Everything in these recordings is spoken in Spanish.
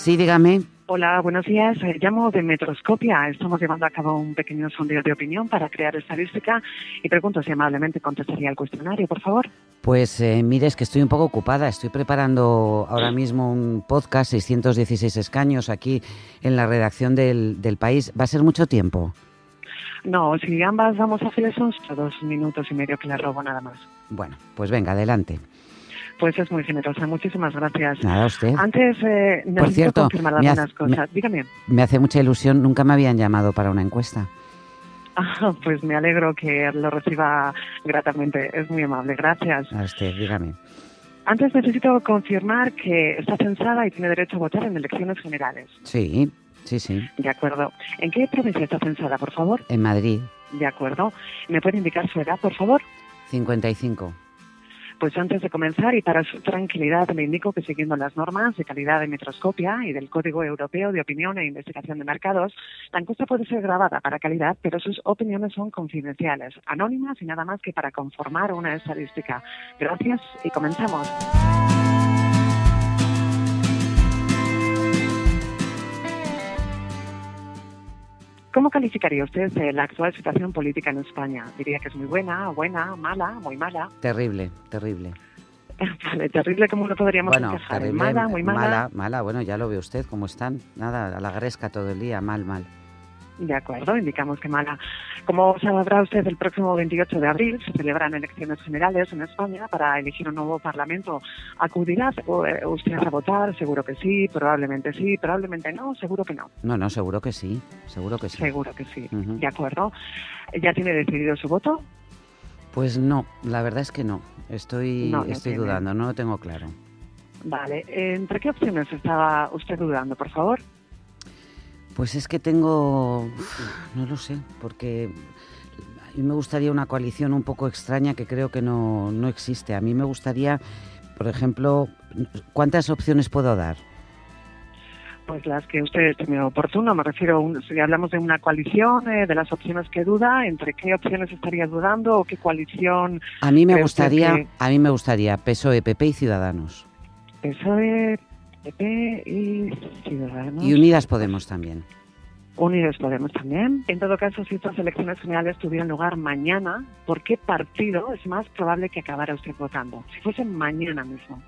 Sí, dígame. Hola, buenos días. Eh, llamo de Metroscopia. Estamos llevando a cabo un pequeño sondeo de opinión para crear estadística y pregunto si amablemente contestaría el cuestionario, por favor. Pues eh, mire, es que estoy un poco ocupada. Estoy preparando ahora mismo un podcast, 616 escaños, aquí en la redacción del, del país. ¿Va a ser mucho tiempo? No, si ambas vamos a hacer son dos minutos y medio que le robo nada más. Bueno, pues venga, adelante. Pues es muy generosa, muchísimas gracias. Nada, usted. Antes, eh, necesito Por cierto, confirmar me algunas hace- cosas. Dígame. Me hace mucha ilusión, nunca me habían llamado para una encuesta. Ah, pues me alegro que lo reciba gratamente. Es muy amable, gracias. A usted, dígame. Antes necesito confirmar que está censada y tiene derecho a votar en elecciones generales. Sí, sí, sí. De acuerdo. ¿En qué provincia está censada, por favor? En Madrid, De acuerdo. ¿Me puede indicar su edad, por favor? 55. Pues antes de comenzar y para su tranquilidad le indico que siguiendo las normas de calidad de Metroscopia y del Código Europeo de Opinión e Investigación de Mercados, la encuesta puede ser grabada para calidad, pero sus opiniones son confidenciales, anónimas y nada más que para conformar una estadística. Gracias y comenzamos. ¿Cómo calificaría usted eh, la actual situación política en España? ¿Diría que es muy buena, buena, mala, muy mala? Terrible, terrible. Vale, terrible, ¿cómo lo podríamos Bueno, terrible. Mala, muy mala. Mala, mala, bueno, ya lo ve usted cómo están. Nada, a la gresca todo el día, mal, mal. De acuerdo, indicamos que mala. Como sabrá usted, el próximo 28 de abril se celebran elecciones generales en España para elegir un nuevo parlamento. ¿Acudirá usted a votar? Seguro que sí, probablemente sí, probablemente no, seguro que no. No, no, seguro que sí, seguro que sí. Seguro que sí. De acuerdo. ¿Ya tiene decidido su voto? Pues no, la verdad es que no. Estoy, No, no estoy tiene. dudando, no lo tengo claro. Vale. ¿Entre qué opciones estaba usted dudando, por favor? Pues es que tengo, no lo sé, porque a mí me gustaría una coalición un poco extraña que creo que no, no existe. A mí me gustaría, por ejemplo, ¿cuántas opciones puedo dar? Pues las que usted estime oportuno. Me refiero, a un- si hablamos de una coalición, eh, de las opciones que duda, ¿entre qué opciones estaría dudando o qué coalición A mí me ¿Cree usted gustaría, que- a mí me gustaría PSOE, PP y Ciudadanos. PSOE, PP y Ciudadanos. Y Unidas Podemos también. Unidos Podemos también. En todo caso, si estas elecciones generales tuvieran lugar mañana, ¿por qué partido es más probable que acabara usted votando? Si fuese mañana mismo.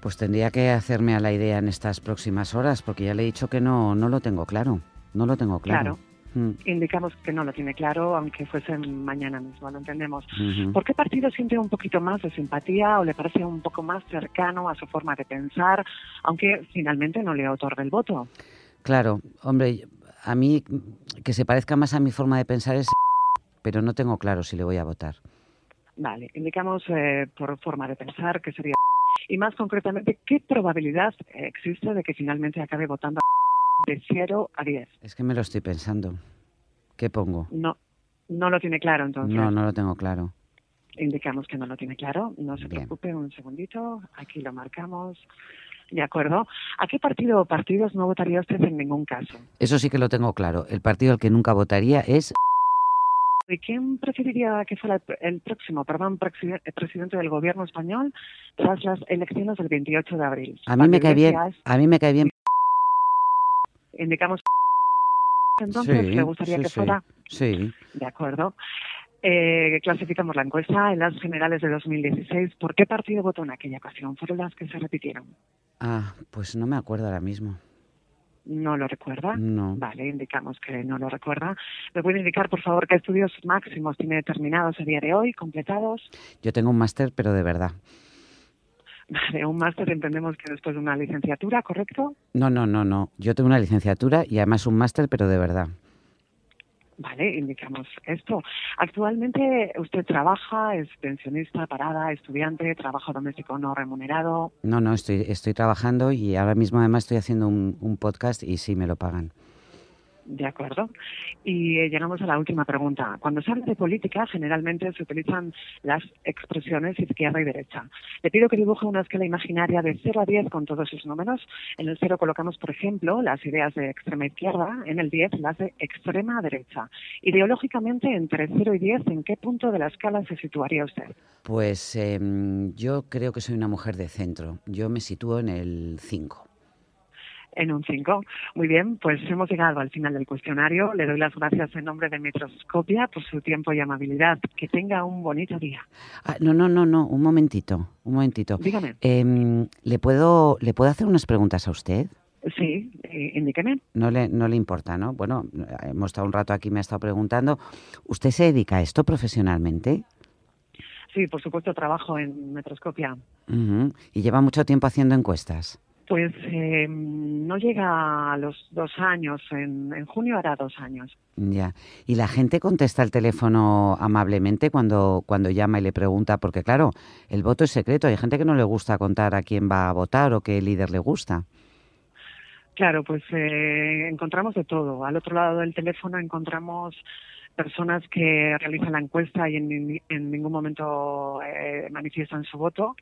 Pues tendría que hacerme a la idea en estas próximas horas, porque ya le he dicho que no, no lo tengo claro. No lo tengo claro. Mm, Indicamos que no lo tiene claro, aunque fuese mañana mismo, lo entendemos. ¿Por qué partido siente un poquito más de simpatía o le parece un poco más cercano a su forma de pensar, aunque finalmente no le otorgue el voto? Claro, hombre, a mí que se parezca más a mi forma de pensar es... Pero no tengo claro si le voy a votar. Vale, indicamos eh, por forma de pensar que sería. Y más concretamente, ¿qué probabilidad existe de que finalmente acabe votando de 0 a 10? Es que me lo estoy pensando. ¿Qué pongo? No, no lo tiene claro entonces. No, no lo tengo claro. Indicamos que no lo tiene claro. No se Bien. preocupe, un segundito. Aquí lo marcamos. De acuerdo. ¿A qué partido o partidos no votaría usted en ningún caso? Eso sí que lo tengo claro. El partido al que nunca votaría es... ¿Y quién preferiría que fuera el, próximo, perdón, presidente del gobierno español tras las elecciones del 28 de abril? A mí me cae bien, a mí me cae bien... Indicamos entonces Sí, le gustaría sí, que fuera Sí. de acuerdo. Eh, clasificamos la encuesta en las generales de 2016. ¿Por qué partido votó en aquella ocasión? Fueron las que se repitieron. Ah, pues no me acuerdo ahora mismo. ¿No lo recuerda? No. Vale, indicamos que no lo recuerda. ¿Me puede indicar, por favor, qué estudios máximos tiene determinados a día de hoy, completados? Yo tengo un máster, pero de verdad. Vale, un máster entendemos que después de una licenciatura, ¿correcto? No, no, no, no. Yo tengo una licenciatura y además un máster, pero de verdad. Vale, indicamos esto. Actualmente usted trabaja, es pensionista, parada, estudiante, trabajo doméstico no remunerado. No, no, estoy, estoy trabajando y ahora mismo además estoy haciendo un, un podcast y sí me lo pagan. De acuerdo. Y eh, llegamos a la última pregunta. Cuando se habla de política, generalmente se utilizan las expresiones izquierda y derecha. Le pido que dibuje una escala imaginaria de 0 a 10 con todos sus números. En el 0 colocamos, por ejemplo, las ideas de extrema izquierda, en el 10 las de extrema derecha. Ideológicamente, entre 0 y 10, ¿en qué punto de la escala se situaría usted? Pues em, yo creo que soy una mujer de centro. Yo me sitúo en el 5. En un 5. Muy bien, pues hemos llegado al final del cuestionario. Le doy las gracias en nombre de Metroscopia por su tiempo y amabilidad. Que tenga un bonito día. Ah, no, no, no, no, un momentito, un momentito. Dígame. Em, ¿le, puedo, ¿Le puedo hacer unas preguntas a usted? Sí, eh, indíqueme. No le, no le importa, ¿no? Bueno, hemos estado un rato aquí, me ha estado preguntando. ¿Usted se dedica a esto profesionalmente? Sí, por supuesto, trabajo en Metroscopia. ¿Y lleva mucho tiempo haciendo encuestas? Pues eh, no llega a los dos años. En, en junio hará dos años. Ya. ¿Y la gente contesta el teléfono amablemente cuando, cuando llama y le pregunta? Porque claro, el voto es secreto. Hay gente que no le gusta contar a quién va a votar o qué líder le gusta. Claro, pues eh, encontramos de todo. Al otro lado del teléfono encontramos personas que realizan la encuesta y en, en ningún momento eh, manifiestan su voto.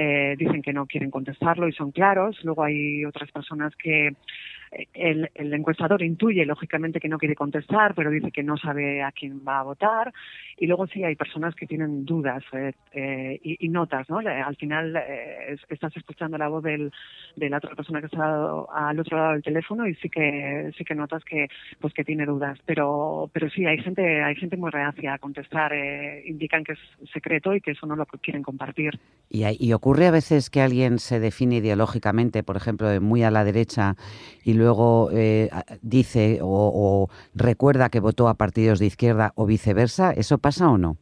Eh, dicen que no quieren contestarlo y son claros. Luego hay otras personas que el, encuestador intuye lógicamente que no quiere contestar, pero dice que no sabe a quién va a votar. Y luego sí hay personas que tienen dudas eh, eh, y, notas, ¿no? Al final eh, estás escuchando la voz del, de la otra persona que está al otro lado del teléfono y sí que sí que notas que pues que tiene dudas. Pero pero sí hay gente hay gente muy reacia a contestar. eh, indican que es secreto y que eso no lo quieren compartir. Y, ocurre a veces que alguien se define ideológicamente, por ejemplo, muy a la derecha y luego eh, dice o, o recuerda que votó a partidos de izquierda o viceversa. ¿Eso pasa o no?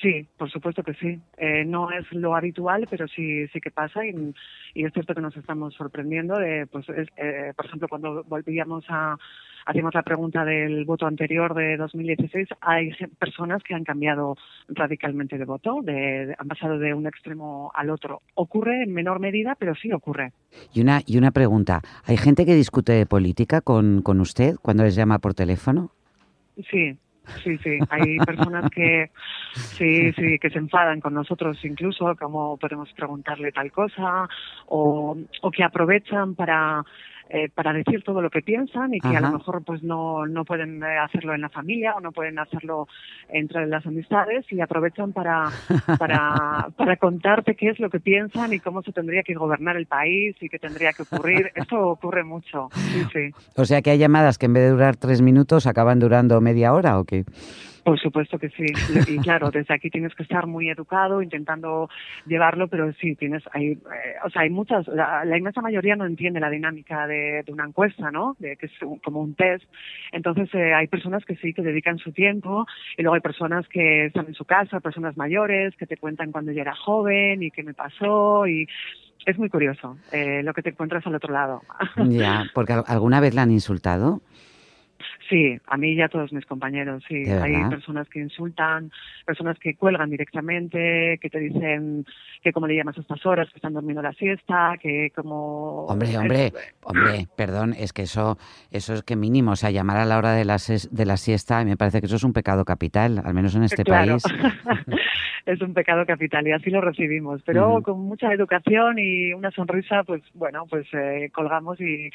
Sí, por supuesto que sí. Eh, no es lo habitual, pero sí sí que pasa y, y es cierto que nos estamos sorprendiendo. De, pues, es, eh, por ejemplo, cuando volvíamos a hacíamos la pregunta del voto anterior de 2016, hay personas que han cambiado radicalmente de voto, de, de- han pasado de un extremo al otro. Ocurre en menor medida, pero sí ocurre. Y una, y una pregunta, ¿hay gente que discute de política con, con usted cuando les llama por teléfono? Sí, sí, sí. Hay personas que sí, sí, que se enfadan con nosotros incluso, como podemos preguntarle tal cosa, o, o que aprovechan para eh, para decir todo lo que piensan y que a lo mejor pues no, no pueden eh, hacerlo en la familia o no pueden hacerlo entre las amistades y aprovechan para, para, para contarte qué es lo que piensan y cómo se tendría que gobernar el país y qué tendría que ocurrir. Esto ocurre mucho, sí, sí. O sea que hay llamadas que en vez de durar tres minutos acaban durando media hora o qué? Por supuesto que sí. Y claro, desde aquí tienes que estar muy educado, intentando llevarlo, pero sí, tienes, hay, eh, o sea, hay muchas, la, inmensa mayoría no entiende la dinámica de, una encuesta, ¿no? De que es un- como un test. Entonces, eh, hay personas que sí, que dedican su tiempo, y luego hay personas que están en su casa, personas mayores, que te cuentan cuando yo era joven y qué me pasó, y es muy curioso eh, lo que te encuentras al otro lado. Ya, porque al- alguna vez la han insultado. Sí, a mí y a todos mis compañeros, sí. ¿De Hay personas que insultan, personas que cuelgan directamente, que te dicen que como le llamas a estas horas, que están durmiendo la siesta, que como... Hombre, hombre, hombre, perdón, es que eso, eso es que mínimo, o sea, llamar a la hora de la, de la siesta, me parece que eso es un pecado capital, al menos en este Claro. país. es un pecado capital y así lo recibimos, pero con mucha educación y una sonrisa, pues bueno, pues eh, colgamos y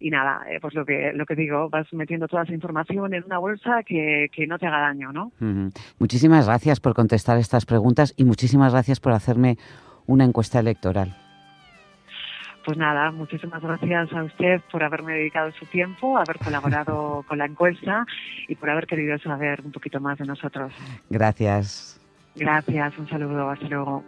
y nada, eh, pues lo que lo que digo, vas metiendo toda esa información en una bolsa que, que no te haga daño, ¿no? Muchísimas gracias por contestar estas preguntas y muchísimas gracias por hacerme una encuesta electoral. Pues nada, muchísimas gracias a usted por haberme dedicado su tiempo, haber colaborado con la encuesta y por haber querido saber un poquito más de nosotros. Gracias. Gracias, un saludo, hasta luego.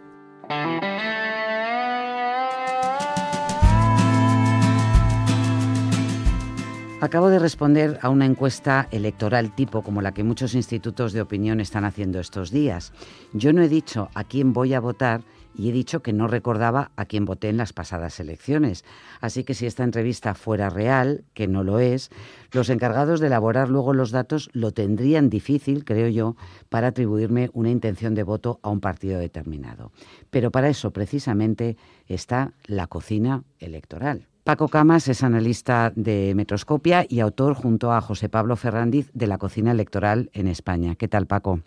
Acabo de responder a una encuesta electoral tipo como la que muchos institutos de opinión están haciendo estos días. Yo no he dicho a quién voy a votar y he dicho que no recordaba a quién voté en las pasadas elecciones. Así que si esta entrevista fuera real, que no lo es, los encargados de elaborar luego los datos lo tendrían difícil, creo yo, para atribuirme una intención de voto a un partido determinado. Pero para eso precisamente está la cocina electoral. Paco Camas es analista de Metroscopia y autor junto a José Pablo Ferrandiz de la cocina electoral en España. ¿Qué tal, Paco?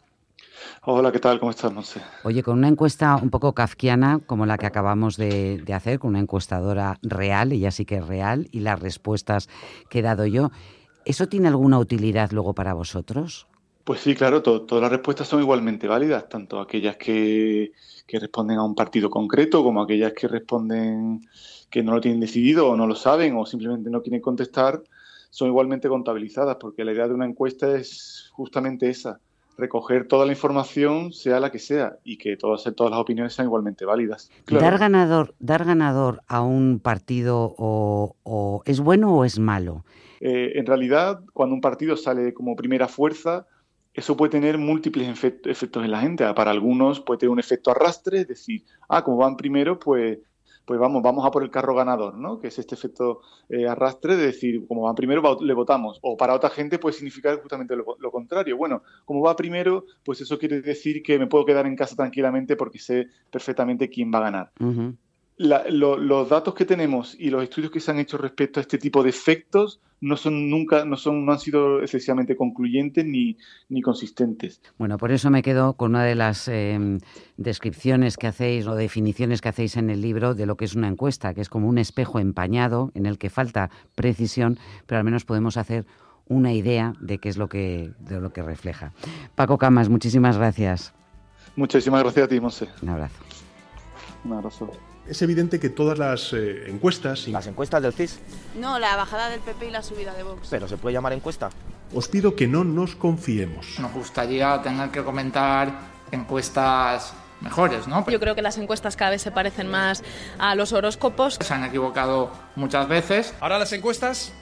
Hola, ¿qué tal? ¿Cómo estás, Monse? Oye, con una encuesta un poco kafkiana como la que acabamos de, de hacer, con una encuestadora real, ella sí que es real, y las respuestas que he dado yo, ¿eso tiene alguna utilidad luego para vosotros? Pues sí, claro, todas las respuestas son igualmente válidas, tanto aquellas que, que, responden a un partido concreto como aquellas que responden que no lo tienen decidido o no lo saben o simplemente no quieren contestar, son igualmente contabilizadas, porque la idea de una encuesta es justamente esa, recoger toda la información, sea la que sea, y que todas, todas las opiniones sean igualmente válidas. Dar ganador, dar ganador a un partido o, es bueno o es malo. Eh, en realidad, cuando un partido sale como primera fuerza, eso puede tener múltiples efectos en la gente. Para algunos puede tener un efecto arrastre, es decir, ah, como van primero, pues pues vamos, vamos a por el carro ganador, ¿no? Que es este efecto eh, arrastre de decir, como va primero, le votamos. O para otra gente puede significar justamente lo, contrario. Bueno, como va primero, pues eso quiere decir que me puedo quedar en casa tranquilamente porque sé perfectamente quién va a ganar los datos que tenemos y los estudios que se han hecho respecto a este tipo de efectos no son nunca, no son, no han sido excesivamente concluyentes ni, ni consistentes. Bueno, por eso me quedo con una de las em, descripciones que hacéis o definiciones que hacéis en el libro de lo que es una encuesta, que es como un espejo empañado en el que falta precisión, pero al menos podemos hacer una idea de qué es lo que, de lo que refleja. Paco Camas, muchísimas gracias. Muchísimas gracias a ti, Monse. Un abrazo. Un abrazo es evidente que todas las eh, encuestas... ¿Las encuestas del CIS? No, la bajada del PP y la subida de Vox. ¿Pero se puede llamar encuesta? Os pido que no nos confiemos. Nos gustaría tener que comentar encuestas mejores, ¿no? Yo creo que las encuestas cada vez se parecen más a los horóscopos. Se han equivocado muchas veces. Ahora las encuestas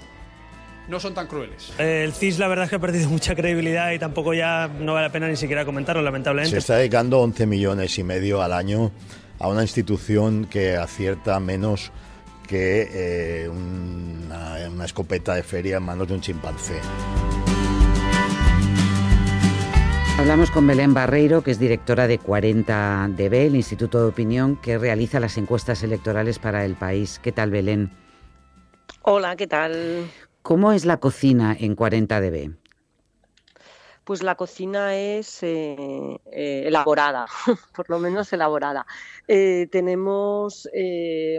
no son tan crueles. El CIS la verdad es que ha perdido mucha credibilidad y tampoco ya no vale la pena ni siquiera comentarlo, lamentablemente. Se está dedicando 11 millones y medio al año a una institución que acierta menos que eh, una, una escopeta de feria en manos de un chimpancé. Hablamos con Belén Barreiro, que es directora de 40DB, el Instituto de Opinión que realiza las encuestas electorales para el país. ¿Qué tal, Belén? Hola, ¿qué tal? ¿Cómo es la cocina en 40DB? Pues la cocina es eh, eh, elaborada, por lo menos elaborada. Eh, tenemos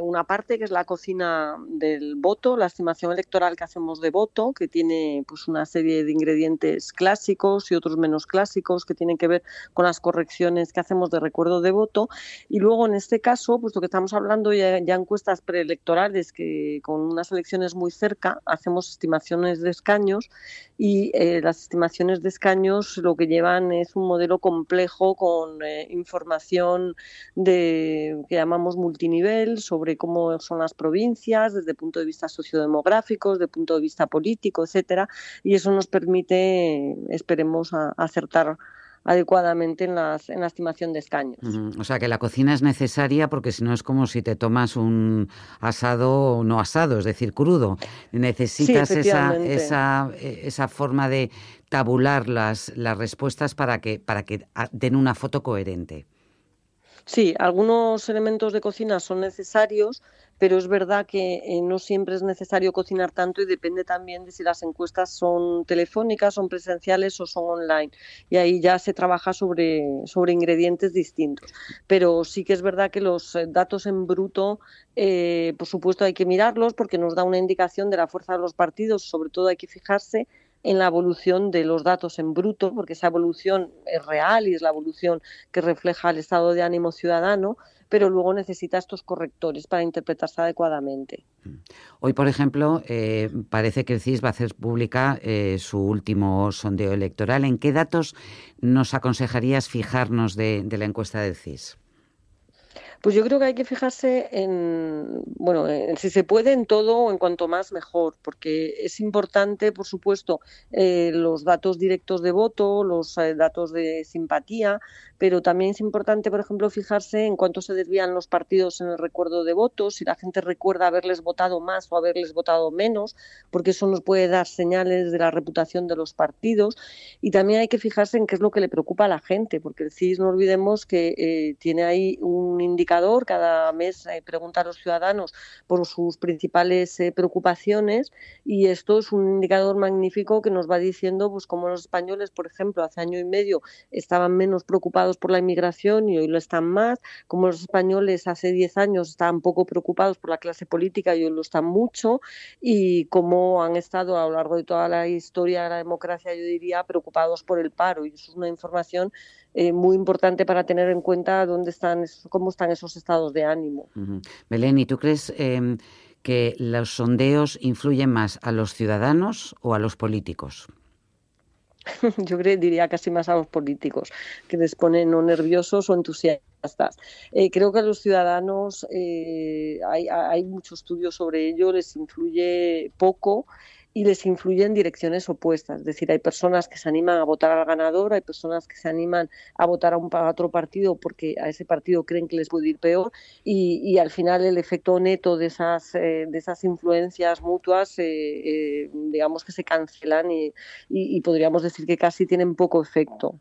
una parte que es la cocina del voto, la estimación electoral que hacemos de voto, que tiene pues una serie de ingredientes clásicos y otros menos clásicos que tienen que ver con las correcciones que hacemos de recuerdo de voto. Y luego en este caso, puesto que estamos hablando ya, ya encuestas preelectorales que con unas elecciones muy cerca hacemos estimaciones de escaños y las estimaciones de escaños lo que llevan es un modelo complejo con eh, información de que llamamos multinivel sobre cómo son las provincias desde el punto de vista sociodemográfico, desde el punto de vista político, etcétera, y eso nos permite, esperemos, acertar adecuadamente en, las, en la estimación de escaños. O sea que la cocina es necesaria porque si no es como si te tomas un asado no asado, es decir, crudo. Necesitas esa, esa, eh, esa forma de tabular las, las respuestas para que, para que den una foto coherente. Sí, algunos elementos de cocina son necesarios, pero es verdad que eh, no siempre es necesario cocinar tanto y depende también de si las encuestas son telefónicas, son presenciales o son online. Y ahí ya se trabaja sobre, sobre ingredientes distintos. Pero sí que es verdad que los eh, datos en bruto, eh, por supuesto, hay que mirarlos porque nos da una indicación de la fuerza de los partidos. Sobre todo hay que fijarse en la evolución de los datos en bruto, porque esa evolución es real y es la evolución que refleja el estado de ánimo ciudadano, pero luego necesita estos correctores para interpretarse adecuadamente. Hoy, por ejemplo, eh, parece que el CIS va a hacer pública eh, su último sondeo electoral. ¿En qué datos nos aconsejarías fijarnos de la encuesta del CIS? Pues yo creo que hay que fijarse en, bueno, si se puede en todo o en cuanto más mejor, porque es importante, por supuesto, eh, los datos directos de voto, los eh, datos de simpatía, pero también es importante, por ejemplo, fijarse en cuánto se desvían los partidos en el recuerdo de votos, si la gente recuerda haberles votado más o haberles votado menos, porque eso nos puede dar señales de la reputación de los partidos. Y también hay que fijarse en qué es lo que le preocupa a la gente, porque el CIS no olvidemos que eh, tiene ahí un indicador indicador, cada mes eh, pregunta a los ciudadanos por sus principales eh, preocupaciones y esto es un indicador magnífico que nos va diciendo pues cómo los españoles, por ejemplo, hace año y medio estaban menos preocupados por la inmigración y hoy lo están más, como los españoles hace 10 años estaban poco preocupados por la clase política y hoy lo están mucho y cómo han estado a lo largo de toda la historia de la democracia, yo diría, preocupados por el paro. Y es una información eh, muy importante para tener en cuenta dónde están, cómo están esos estados de ánimo. Belén, ¿y tú crees em, que los sondeos influyen más a los ciudadanos o a los políticos? Yo creo, diría casi más a los políticos, que les ponen o nerviosos o entusiastas. Eh, creo que a los ciudadanos eh, hay, hay mucho estudio sobre ello, les influye poco y les influye en direcciones opuestas. Es decir, hay personas que se animan a votar al ganador, hay personas que se animan a votar a, un, otro partido porque a ese partido creen que les puede ir peor y, al final el efecto neto de esas, eh, de esas influencias mutuas, eh, eh, digamos que se cancelan y, podríamos decir que casi tienen poco efecto.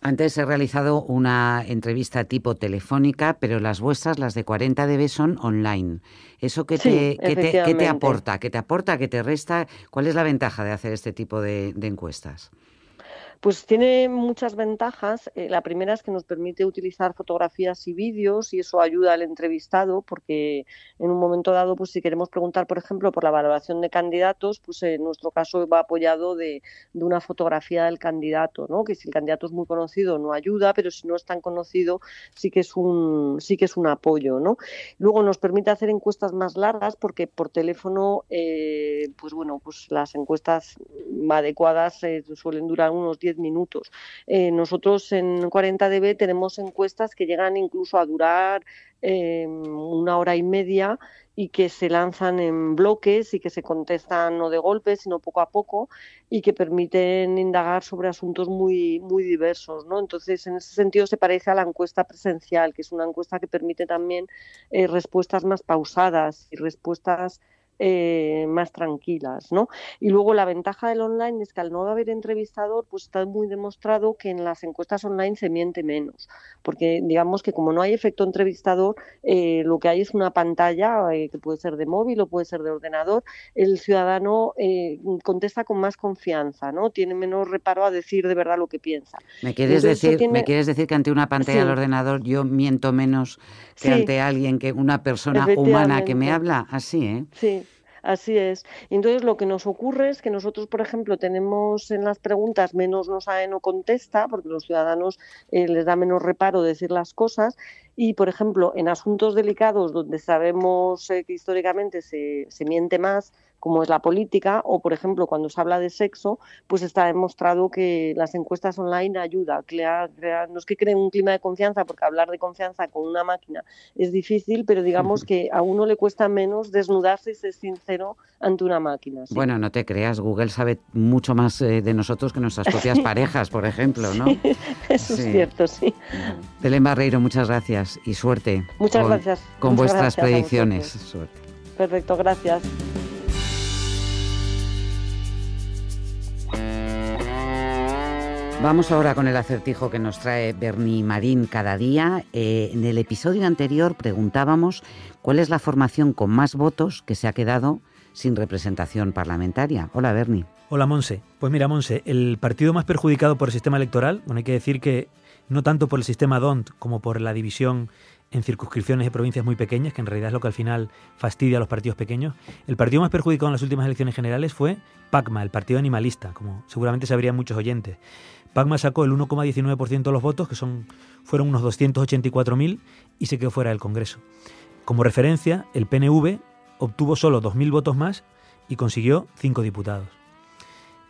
Antes he realizado una entrevista tipo telefónica, pero las vuestras, las de 40 dB, son online. ¿Eso qué te, te, aporta? ¿Qué te aporta? ¿Qué te resta? ¿Cuál es la ventaja de hacer este tipo de encuestas? Pues tiene muchas ventajas. Eh, la primera es que nos permite utilizar fotografías y vídeos y eso ayuda al entrevistado porque en un momento dado, pues si queremos preguntar, por ejemplo, por la valoración de candidatos, pues en nuestro caso va apoyado de, una fotografía del candidato, ¿no? Que si el candidato es muy conocido no ayuda, pero si no es tan conocido sí que es un sí que es un apoyo, ¿no? Luego nos permite hacer encuestas más largas porque por teléfono, eh, pues bueno, pues las encuestas adecuadas eh, suelen durar unos 10 minutos. Eh, nosotros en 40dB tenemos encuestas que llegan incluso a durar eh, una hora y media y que se lanzan en bloques y que se contestan no de golpe, sino poco a poco y que permiten indagar sobre asuntos muy, muy diversos. ¿no? Entonces, en ese sentido se parece a la encuesta presencial, que es una encuesta que permite también eh, respuestas más pausadas y respuestas eh, más tranquilas, ¿no? Y luego la ventaja del online es que al no haber entrevistador, pues está muy demostrado que en las encuestas online se miente menos, porque digamos que como no hay efecto entrevistador, eh, lo que hay es una pantalla eh, que puede ser de móvil o puede ser de ordenador, el ciudadano contesta con más confianza, ¿no? Tiene menos reparo a decir de verdad lo que piensa. ¿Me quieres, decir, ¿me quieres decir que ante una pantalla del ordenador yo miento menos que ante alguien, que una persona humana que me habla? Así, ¿eh? Sí. Así es. Entonces, lo que nos ocurre es que nosotros, por ejemplo, tenemos en las preguntas menos no sabe, no contesta, porque los ciudadanos eh, les da menos reparo decir las cosas. Y, por ejemplo, en asuntos delicados donde sabemos eh, que históricamente se, se miente más, como es la política, o por ejemplo cuando se habla de sexo, pues está demostrado que las encuestas online ayuda, no es que creen un clima de confianza, porque hablar de confianza con una máquina es difícil, pero digamos que a uno le cuesta menos desnudarse y ser sincero ante una máquina. Bueno, no te creas, Google sabe mucho más eh, de nosotros que nuestras propias parejas, por ejemplo, ¿no? eso es cierto, sí. Belén Barreiro, muchas gracias y suerte. Muchas gracias. Con vuestras predicciones. Suerte. Perfecto, gracias. Vamos ahora con el acertijo que nos trae Bernie Marín cada día. Eh, en el episodio anterior preguntábamos cuál es la formación con más votos que se ha quedado sin representación parlamentaria. Hola, Bernie. Hola, Monse. Pues mira, Monse, el partido más perjudicado por el sistema electoral, bueno, hay que decir que no tanto por el sistema DONT como por la división en circunscripciones de provincias muy pequeñas, que en realidad es lo que al final fastidia a los partidos pequeños. El partido más perjudicado en las últimas elecciones generales fue PACMA, el partido animalista, como seguramente sabrían muchos oyentes. Pacma sacó el 1,19% de los votos, que son, fueron unos 284.000, y se quedó fuera del Congreso. Como referencia, el PNV obtuvo solo 2.000 votos más y consiguió 5 diputados.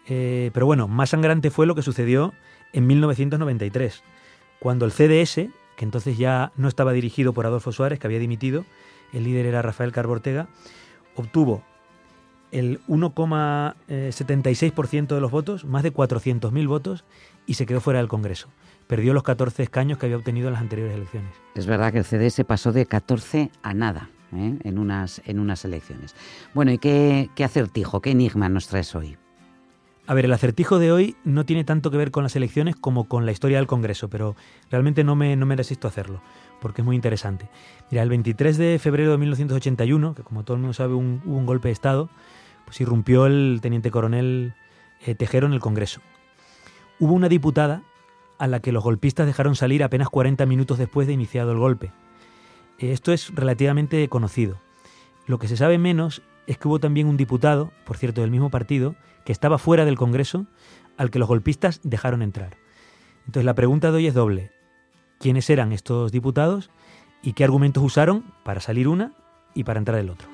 Eh, pero bueno, más sangrante fue lo que sucedió en 1993, cuando el CDS, que entonces ya no estaba dirigido por Adolfo Suárez, que había dimitido, el líder era Rafael Carbo Ortega, obtuvo el 1,76% de los votos, más de 400.000 votos, y se quedó fuera del Congreso. Perdió los 14 escaños que había obtenido en las anteriores elecciones. Es verdad que el CDS pasó de 14 a nada ¿eh? en, unas, en unas elecciones. Bueno, ¿y qué, qué acertijo, qué enigma nos traes hoy? A ver, el acertijo de hoy no tiene tanto que ver con las elecciones como con la historia del Congreso, pero realmente no me, no me resisto a hacerlo. porque es muy interesante. Mira, el 23 de febrero de 1981, que como todo el mundo sabe un, hubo un golpe de Estado, pues irrumpió el teniente coronel eh, Tejero en el Congreso. Hubo una diputada a la que los golpistas dejaron salir apenas 40 minutos después de iniciado el golpe. Eh, esto es relativamente conocido. Lo que se sabe menos es que hubo también un diputado, por cierto, del mismo partido, que estaba fuera del Congreso, al que los golpistas dejaron entrar. Entonces la pregunta de hoy es doble. ¿Quiénes eran estos diputados y qué argumentos usaron para salir una y para entrar el otro?